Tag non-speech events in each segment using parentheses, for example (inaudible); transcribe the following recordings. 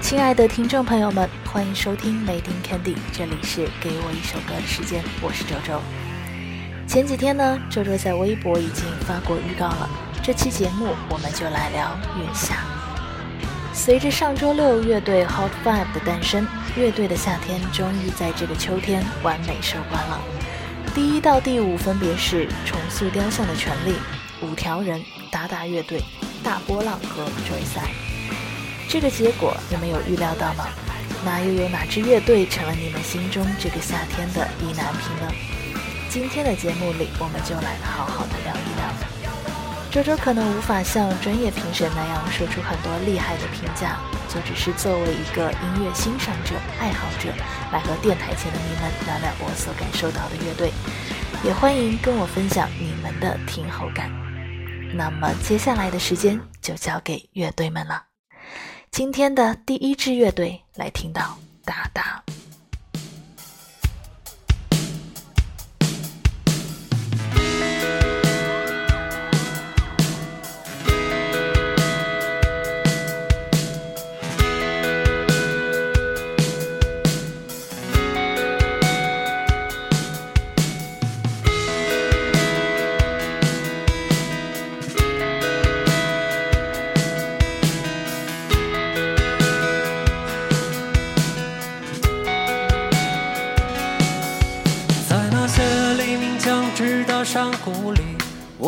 亲爱的听众朋友们，欢迎收听《Made in Candy》，这里是给我一首歌的时间，我是周周。前几天呢，周周在微博已经发过预告了，这期节目我们就来聊月下。随着上周六乐队 Hot Five 的诞生，乐队的夏天终于在这个秋天完美收官了。第一到第五分别是重塑雕像的权利、五条人、达达乐队、大波浪和 Joyce。这个结果你们有预料到吗？那又有哪支乐队成了你们心中这个夏天的意难平呢？今天的节目里，我们就来好好的聊一聊。周周可能无法像专业评审那样说出很多厉害的评价，就只是作为一个音乐欣赏者、爱好者，来和电台前的你们聊聊我所感受到的乐队，也欢迎跟我分享你们的听后感。那么接下来的时间就交给乐队们了。今天的第一支乐队来听到达达。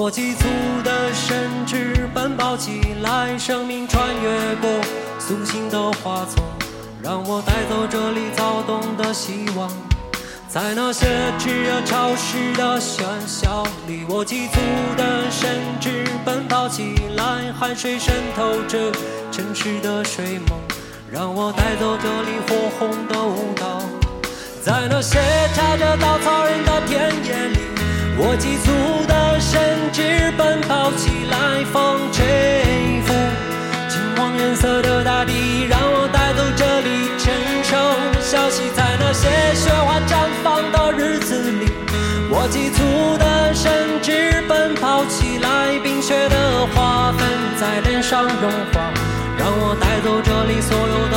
我急促的身躯奔跑起来，生命穿越过苏醒的花丛，让我带走这里躁动的希望。在那些炽热潮湿的喧嚣里，我急促的身躯奔跑起来，汗水渗透着城市的睡梦，让我带走这里火红的舞蹈。在那些插着稻草人的田野里。我急促的身躯奔跑起来，风吹拂金黄颜色的大地，让我带走这里成熟消息。在那些雪花绽放的日子里，我急促的身躯奔跑起来，冰雪的花粉在脸上融化，让我带走这里所有的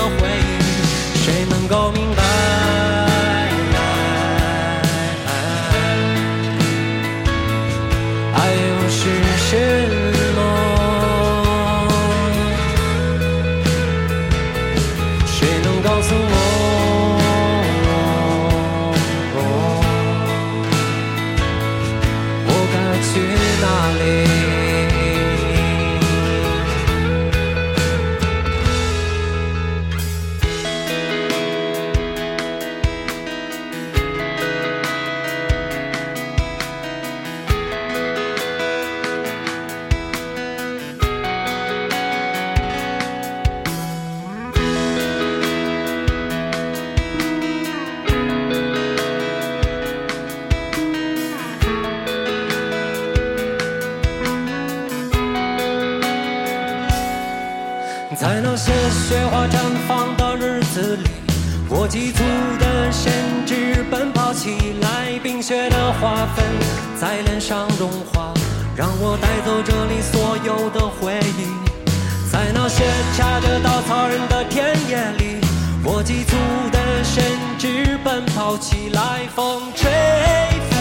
在脸上融化，让我带走这里所有的回忆。在那些插着稻草人的田野里，我急促的身躯奔跑起来，风吹拂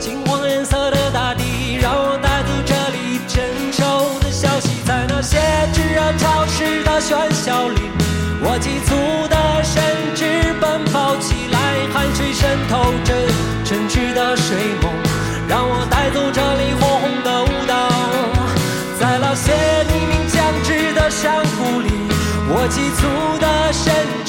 金黄颜色的大地，让我带走这里成熟的消息。在那些炙热潮湿的喧嚣里，我急促的身躯奔跑起来，汗水渗透着城市的水我急促的身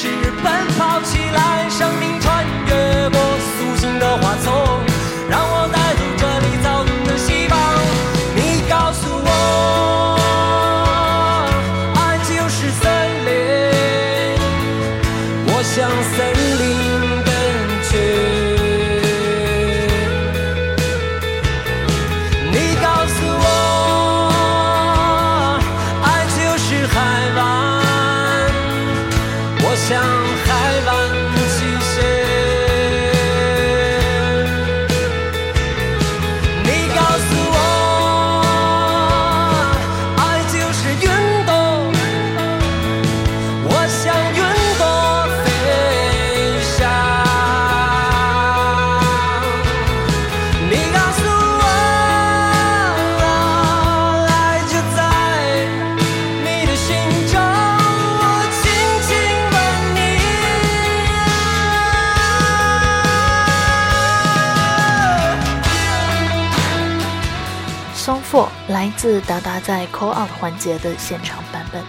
达达在 Call Out 环节的现场版本。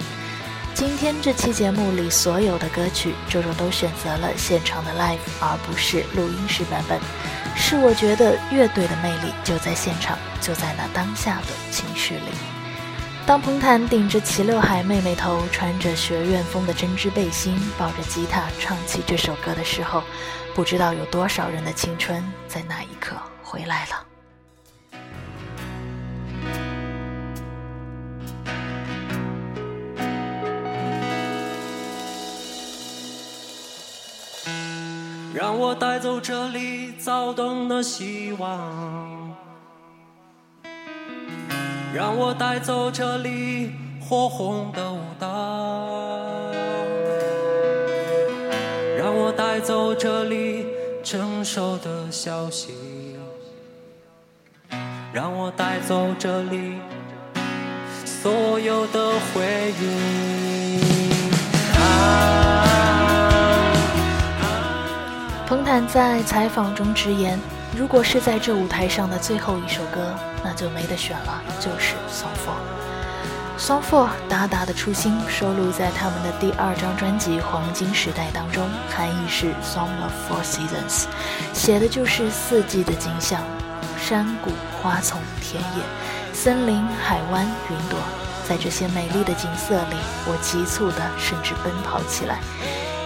今天这期节目里所有的歌曲，周周都选择了现场的 Live，而不是录音室版本。是我觉得乐队的魅力就在现场，就在那当下的情绪里。当彭坦顶着齐刘海妹妹头，穿着学院风的针织背心，抱着吉他唱起这首歌的时候，不知道有多少人的青春在那一刻回来了。让我带走这里躁动的希望，让我带走这里火红的舞蹈，让我带走这里成熟的消息，让我带走这里所有的回忆。啊彭坦在采访中直言：“如果是在这舞台上的最后一首歌，那就没得选了，就是《Song For》。《Song For》达达的初心收录在他们的第二张专辑《黄金时代》当中，含义是《Song of Four Seasons》，写的就是四季的景象：山谷、花丛、田野、森林、海湾、云朵。在这些美丽的景色里，我急促的甚至奔跑起来。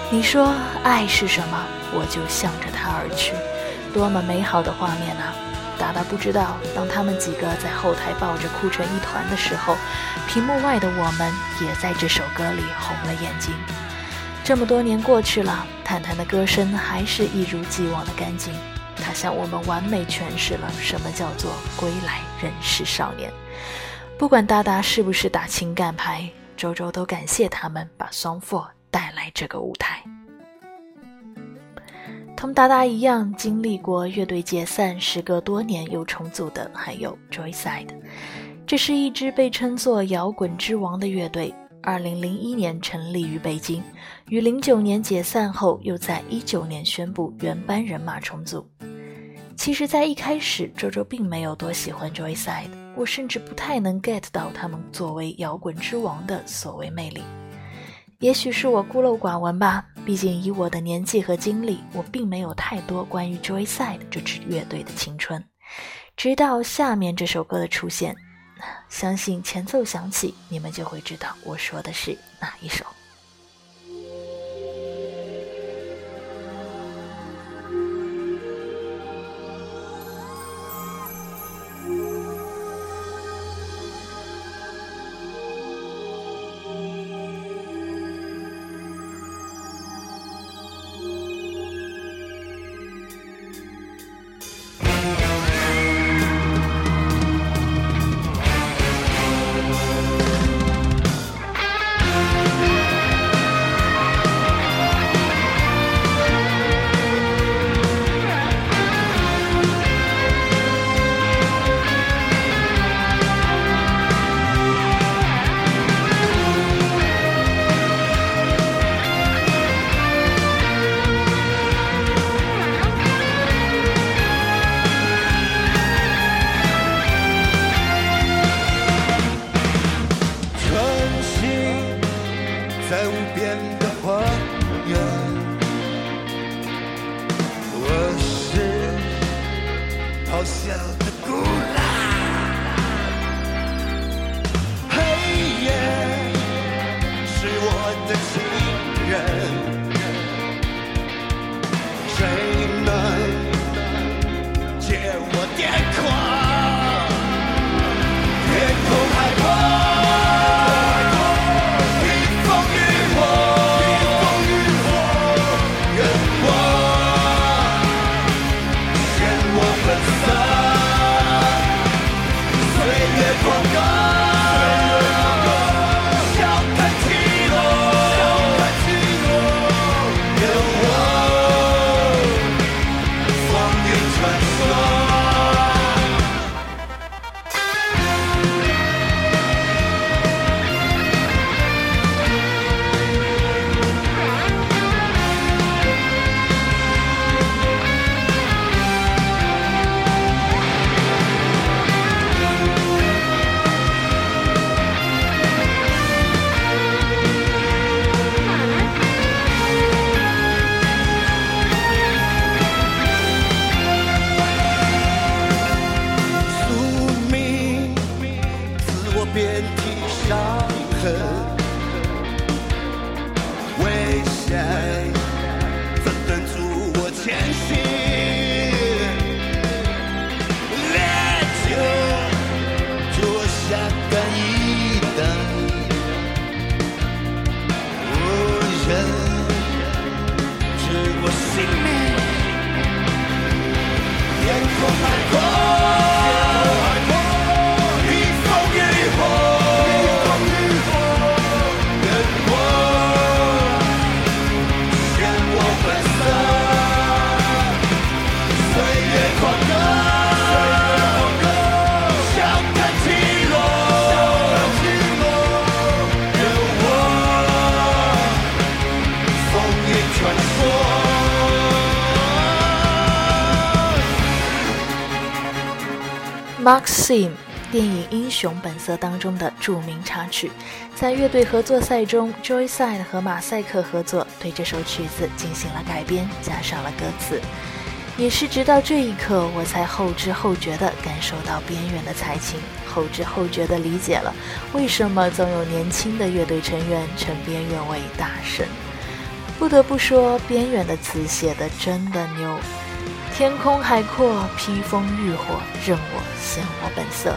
你说爱是什么？我就向着它而去，多么美好的画面啊！达达不知道，当他们几个在后台抱着哭成一团的时候，屏幕外的我们也在这首歌里红了眼睛。这么多年过去了，坦坦的歌声还是一如既往的干净。他向我们完美诠释了什么叫做归来仍是少年。不管达达是不是打情感牌，周周都感谢他们把 Song Four。带来这个舞台，同达达一样经历过乐队解散，时隔多年又重组的，还有 Joyside。这是一支被称作“摇滚之王”的乐队。二零零一年成立于北京，于零九年解散后，又在一九年宣布原班人马重组。其实，在一开始，周周并没有多喜欢 Joyside，我甚至不太能 get 到他们作为摇滚之王的所谓魅力。也许是我孤陋寡闻吧，毕竟以我的年纪和经历，我并没有太多关于 Joyside 这支乐队的青春。直到下面这首歌的出现，相信前奏响起，你们就会知道我说的是哪一首。Sim 电影《英雄本色》当中的著名插曲，在乐队合作赛中，Joyside 和马赛克合作对这首曲子进行了改编，加上了歌词。也是直到这一刻，我才后知后觉地感受到边缘的才情，后知后觉地理解了为什么总有年轻的乐队成员称边缘为大神。不得不说，边缘的词写的真的牛。天空海阔，披风浴火，任我现我本色。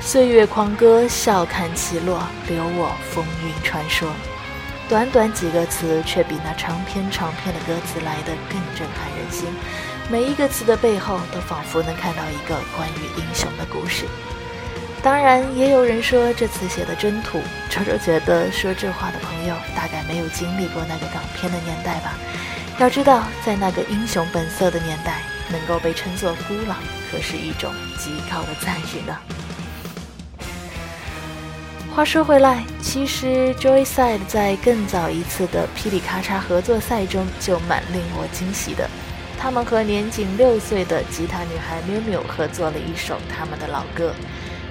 岁月狂歌，笑看起落，留我风云传说。短短几个词，却比那长篇长篇的歌词来得更震撼人心。每一个词的背后，都仿佛能看到一个关于英雄的故事。当然，也有人说这词写的真土。周周觉得说这话的朋友，大概没有经历过那个港片的年代吧。要知道，在那个英雄本色的年代，能够被称作孤老，可是一种极高的赞誉呢。话说回来，其实 Joyside 在更早一次的霹雳咔嚓合作赛中就蛮令我惊喜的。他们和年仅六岁的吉他女孩 Miu Miu 合作了一首他们的老歌。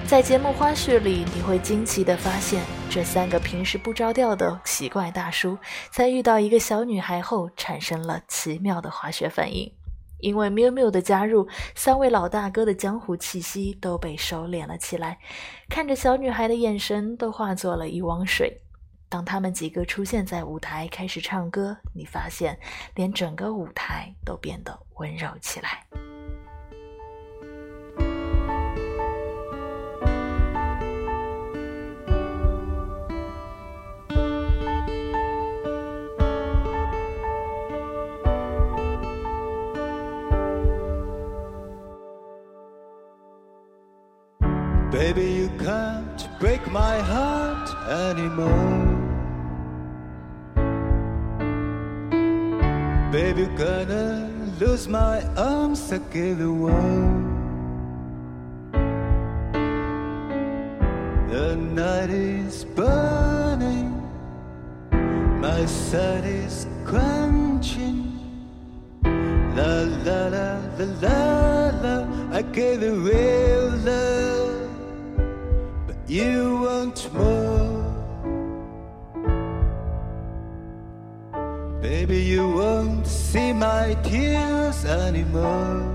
在节目花絮里，你会惊奇地发现，这三个平时不着调的奇怪大叔，在遇到一个小女孩后，产生了奇妙的化学反应。因为 Miu Miu 的加入，三位老大哥的江湖气息都被收敛了起来，看着小女孩的眼神都化作了一汪水。当他们几个出现在舞台开始唱歌，你发现，连整个舞台都变得温柔起来。Baby, you can't break my heart anymore. Baby, gonna lose my arms against the. The night is burning, my sun is quenching. La la la la la la, I gave it real love you want more. Baby, you won't see my tears anymore.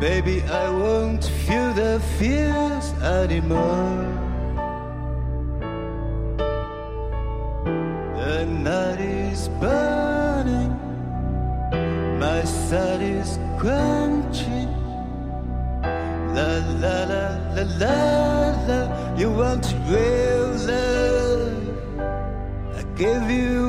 Baby, I won't feel the fears anymore. The night is burning, my sun is quenching. La la la You want real love I give you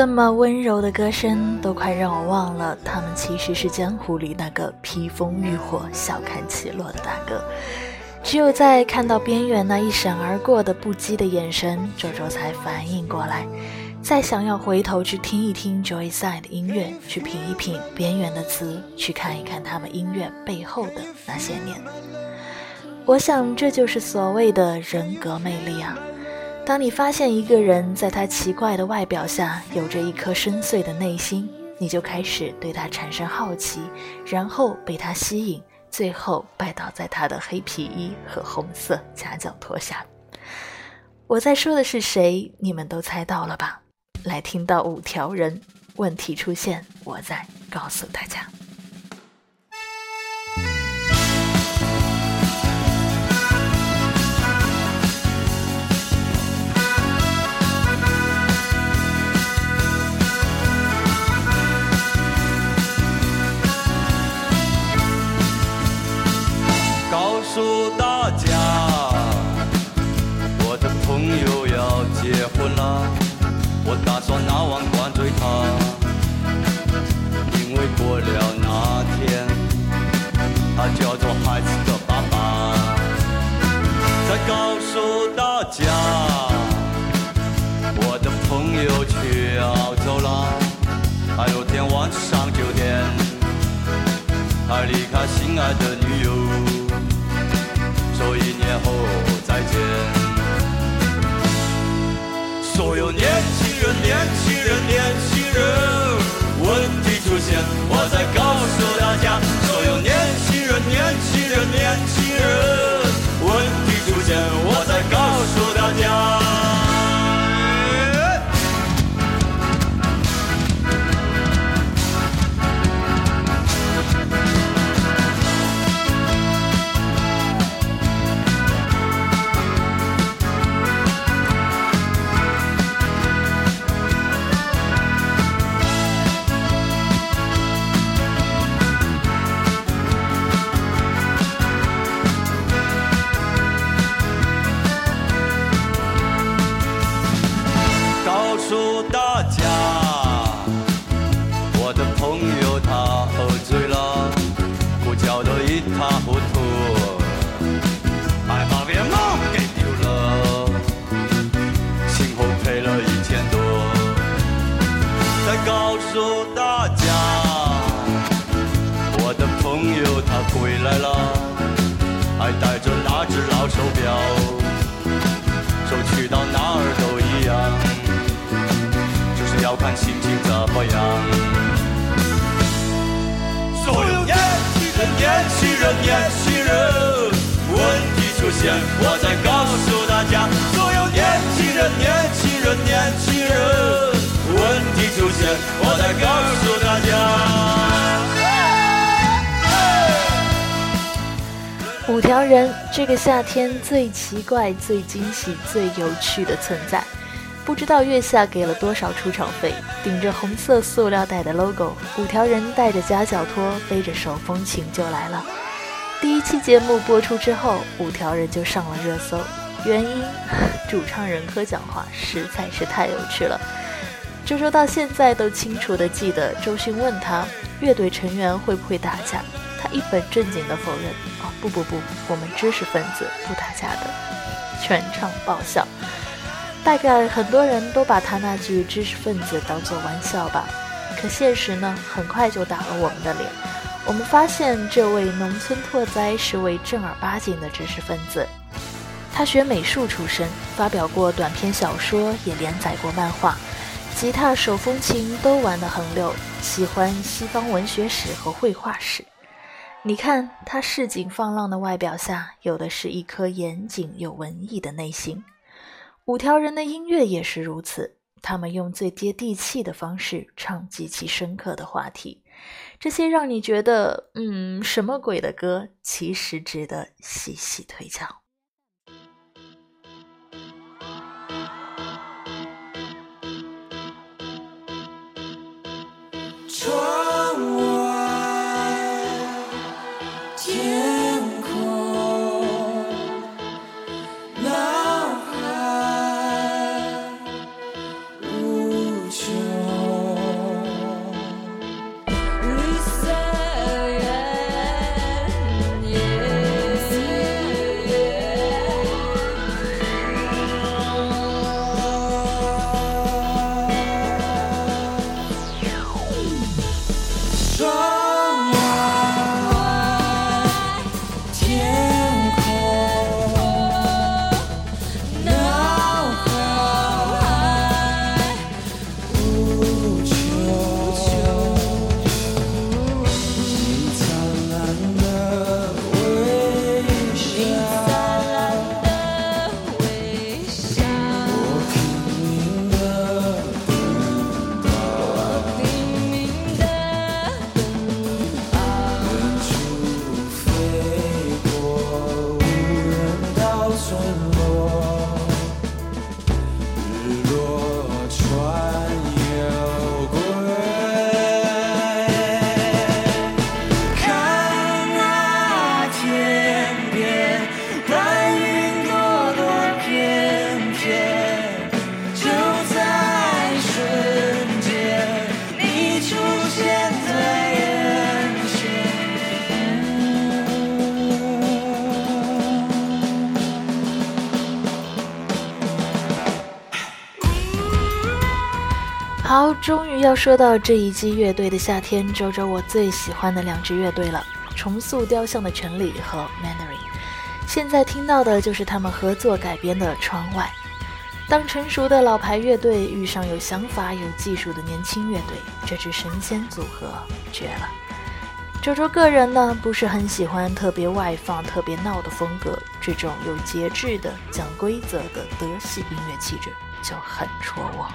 这么温柔的歌声，都快让我忘了他们其实是江湖里那个披风浴火、笑看起落的大哥。只有在看到边缘那一闪而过的不羁的眼神，周周才反应过来，再想要回头去听一听 Joyside 的音乐，去品一品边缘的词，去看一看他们音乐背后的那些年。我想，这就是所谓的人格魅力啊。当你发现一个人在他奇怪的外表下有着一颗深邃的内心，你就开始对他产生好奇，然后被他吸引，最后拜倒在他的黑皮衣和红色夹脚拖下。我在说的是谁？你们都猜到了吧？来听到五条人，问题出现，我再告诉大家。我打算拿碗灌醉他，因为过了那天，他就要做孩子的爸爸。再告诉大家，我的朋友去澳洲了，还有天晚上九点，他离开心爱的女友。说一年后再见。所有年轻，年轻人，告诉大家，我的朋友他回来了，还带着那只老手表。说去到哪儿都一样，就是要看心情怎么样。所有年轻人，年轻人，年轻人，问题出现，我再告诉大家。所有年轻人，年轻人，年轻人，问题出现，我再告诉大家。五条人，这个夏天最奇怪、最惊喜、最有趣的存在。不知道月下给了多少出场费，顶着红色塑料袋的 logo，五条人带着夹脚拖，背着手风琴就来了。第一期节目播出之后，五条人就上了热搜，原因 (laughs) 主唱人科讲话实在是太有趣了。周周到现在都清楚地记得，周迅问他乐队成员会不会打架，他一本正经地否认。哦，不不不，我们知识分子不打架的，全场爆笑。大概很多人都把他那句知识分子当作玩笑吧，可现实呢，很快就打了我们的脸。我们发现这位农村拓哉是位正儿八经的知识分子。他学美术出身，发表过短篇小说，也连载过漫画，吉他、手风琴都玩得很溜，喜欢西方文学史和绘画史。你看他市井放浪的外表下，有的是一颗严谨又文艺的内心。五条人的音乐也是如此，他们用最接地气的方式唱极其深刻的话题。这些让你觉得，嗯，什么鬼的歌，其实值得细细推敲。要说到这一季乐队的夏天，周周我最喜欢的两支乐队了，重塑雕像的权利和 Mandarin。现在听到的就是他们合作改编的《窗外》。当成熟的老牌乐队遇上有想法、有技术的年轻乐队，这支神仙组合绝了。周周个人呢，不是很喜欢特别外放、特别闹的风格，这种有节制的、讲规则的德系音乐气质就很戳我。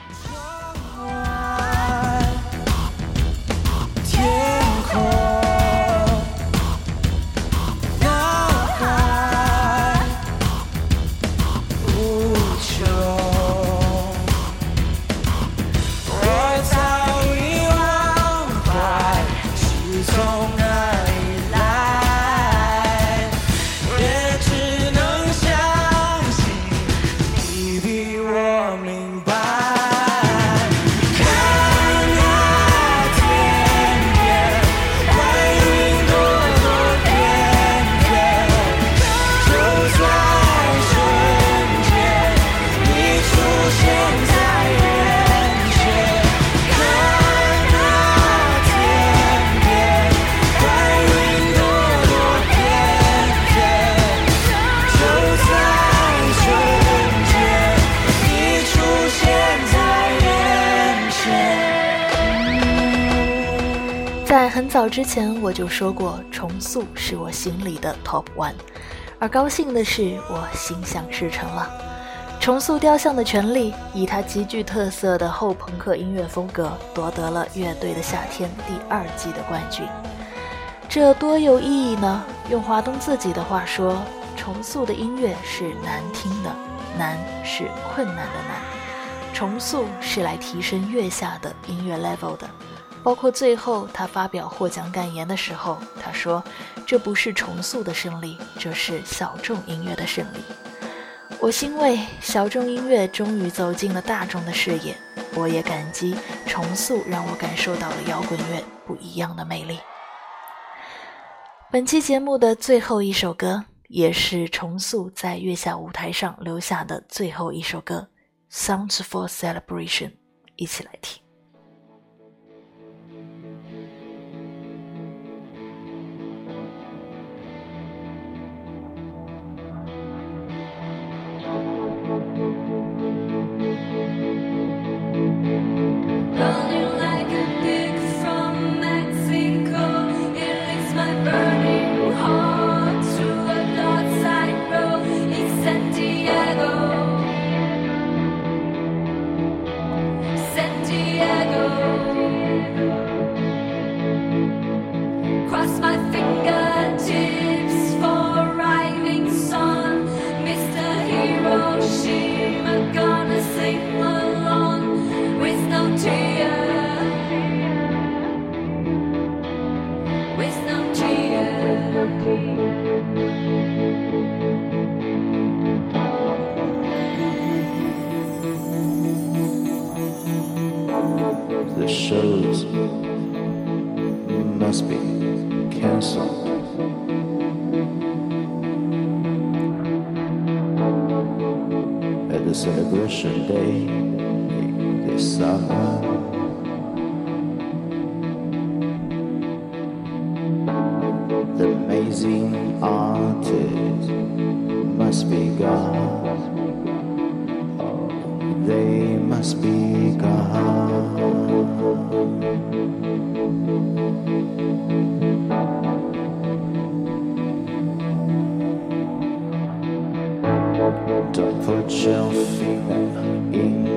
早之前我就说过，重塑是我心里的 top one，而高兴的是我心想事成了。重塑雕像的权利，以他极具特色的后朋克音乐风格，夺得了《乐队的夏天》第二季的冠军。这多有意义呢？用华东自己的话说，重塑的音乐是难听的，难是困难的难。重塑是来提升月下的音乐 level 的，包括最后他发表获奖感言的时候，他说：“这不是重塑的胜利，这是小众音乐的胜利。”我欣慰小众音乐终于走进了大众的视野，我也感激重塑让我感受到了摇滚乐不一样的魅力。本期节目的最后一首歌，也是重塑在月下舞台上留下的最后一首歌，《Sounds for Celebration》，一起来听。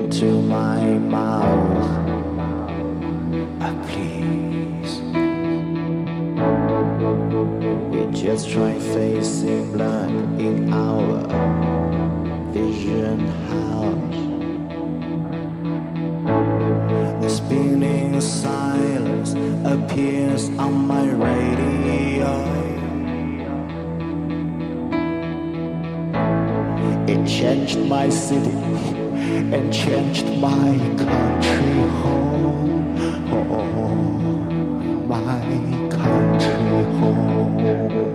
Into my mouth, ah, please. We just try facing blood in our vision house. The spinning silence appears on my radio. It changed my city and changed my country home. Oh, my country home.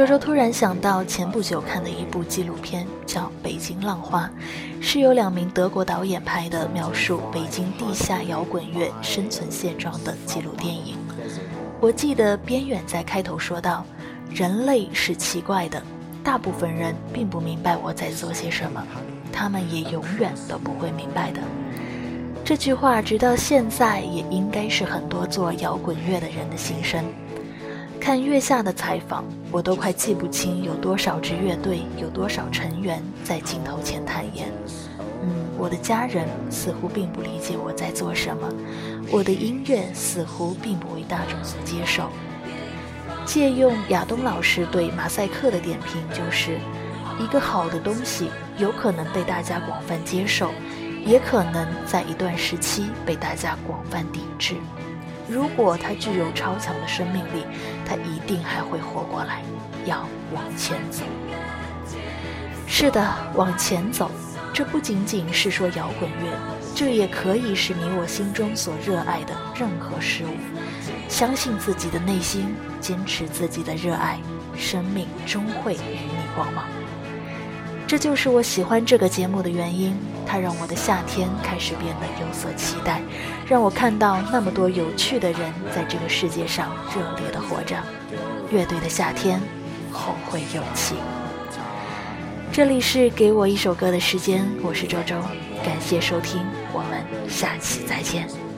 周周突然想到前不久看的一部纪录片，叫《北京浪花》，是由两名德国导演拍的，描述北京地下摇滚乐生存现状的纪录电影。我记得边远在开头说道：“人类是奇怪的，大部分人并不明白我在做些什么，他们也永远都不会明白的。”这句话直到现在也应该是很多做摇滚乐的人的心声。看月下的采访，我都快记不清有多少支乐队，有多少成员在镜头前坦言：“嗯，我的家人似乎并不理解我在做什么，我的音乐似乎并不为大众所接受。”借用亚东老师对马赛克的点评，就是一个好的东西有可能被大家广泛接受，也可能在一段时期被大家广泛抵制。如果它具有超强的生命力，它一定还会活过来。要往前走。是的，往前走。这不仅仅是说摇滚乐，这也可以是你我心中所热爱的任何事物。相信自己的内心，坚持自己的热爱，生命终会与你光芒。这就是我喜欢这个节目的原因。它让我的夏天开始变得有所期待，让我看到那么多有趣的人在这个世界上热烈的活着。乐队的夏天，后会有期。这里是给我一首歌的时间，我是周周，感谢收听，我们下期再见。